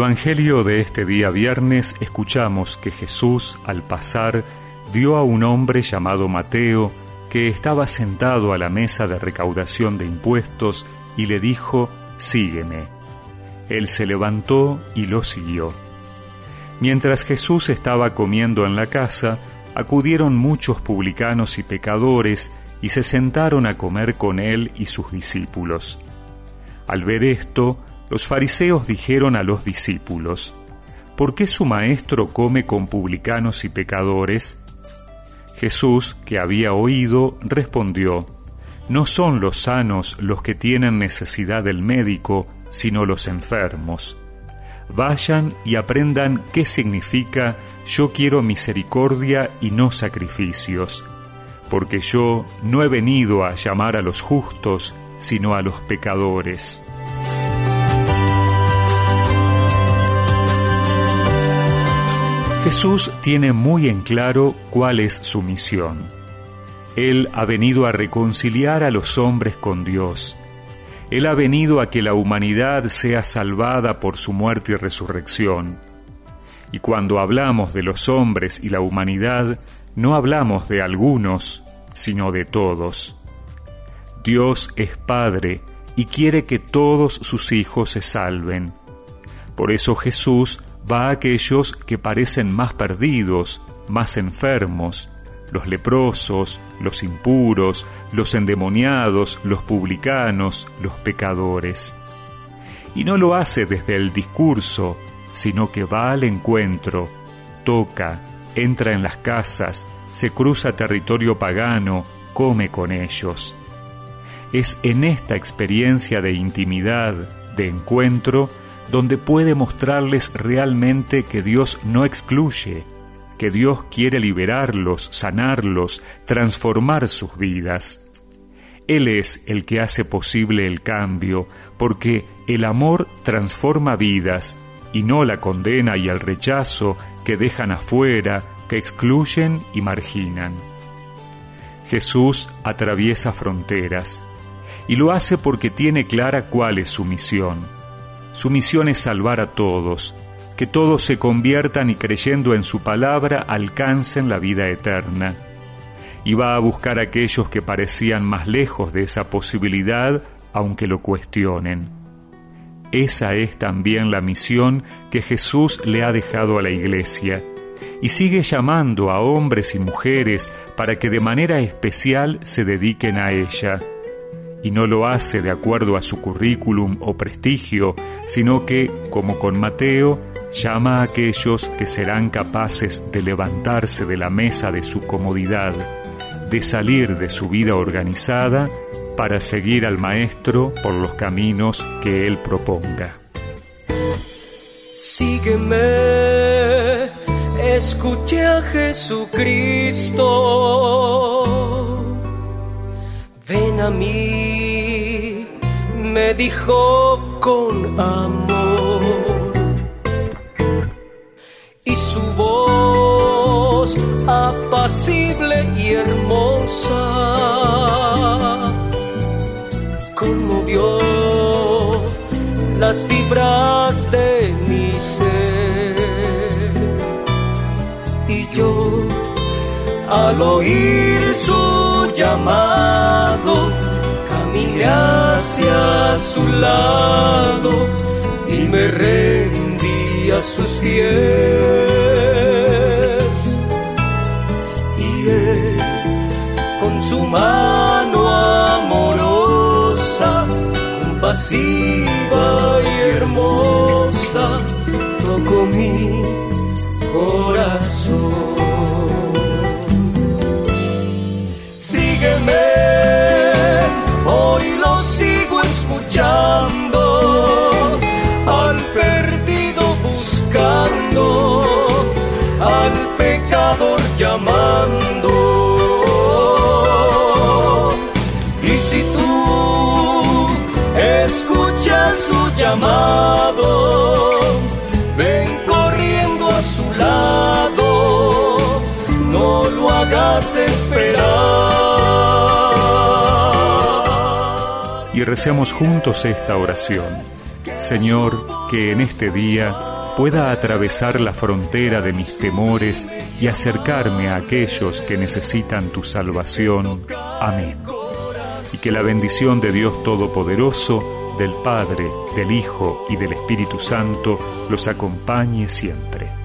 Evangelio de este día viernes escuchamos que Jesús, al pasar, vio a un hombre llamado Mateo que estaba sentado a la mesa de recaudación de impuestos y le dijo, Sígueme. Él se levantó y lo siguió. Mientras Jesús estaba comiendo en la casa, acudieron muchos publicanos y pecadores y se sentaron a comer con él y sus discípulos. Al ver esto, los fariseos dijeron a los discípulos, ¿por qué su maestro come con publicanos y pecadores? Jesús, que había oído, respondió, No son los sanos los que tienen necesidad del médico, sino los enfermos. Vayan y aprendan qué significa yo quiero misericordia y no sacrificios, porque yo no he venido a llamar a los justos, sino a los pecadores. Jesús tiene muy en claro cuál es su misión. Él ha venido a reconciliar a los hombres con Dios. Él ha venido a que la humanidad sea salvada por su muerte y resurrección. Y cuando hablamos de los hombres y la humanidad, no hablamos de algunos, sino de todos. Dios es Padre y quiere que todos sus hijos se salven. Por eso Jesús va a aquellos que parecen más perdidos, más enfermos, los leprosos, los impuros, los endemoniados, los publicanos, los pecadores. Y no lo hace desde el discurso, sino que va al encuentro, toca, entra en las casas, se cruza territorio pagano, come con ellos. Es en esta experiencia de intimidad, de encuentro, donde puede mostrarles realmente que Dios no excluye, que Dios quiere liberarlos, sanarlos, transformar sus vidas. Él es el que hace posible el cambio, porque el amor transforma vidas y no la condena y el rechazo que dejan afuera, que excluyen y marginan. Jesús atraviesa fronteras y lo hace porque tiene clara cuál es su misión su misión es salvar a todos, que todos se conviertan y creyendo en su palabra alcancen la vida eterna. Y va a buscar a aquellos que parecían más lejos de esa posibilidad, aunque lo cuestionen. Esa es también la misión que Jesús le ha dejado a la Iglesia, y sigue llamando a hombres y mujeres para que de manera especial se dediquen a ella y no lo hace de acuerdo a su currículum o prestigio, sino que, como con Mateo, llama a aquellos que serán capaces de levantarse de la mesa de su comodidad, de salir de su vida organizada para seguir al Maestro por los caminos que Él proponga. Sígueme, escuche a Jesucristo, ven a mí me dijo con amor. Y su voz apacible y hermosa conmovió las fibras de mi ser. Y yo al oír su llamado caminé hacia su lado y me rendí a sus pies. Y él, con su mano amorosa, compasiva y hermosa, tocó mi buscando, al pecador llamando. Y si tú escuchas su llamado, ven corriendo a su lado, no lo hagas esperar y recemos juntos esta oración. Señor, que en este día pueda atravesar la frontera de mis temores y acercarme a aquellos que necesitan tu salvación. Amén. Y que la bendición de Dios Todopoderoso, del Padre, del Hijo y del Espíritu Santo los acompañe siempre.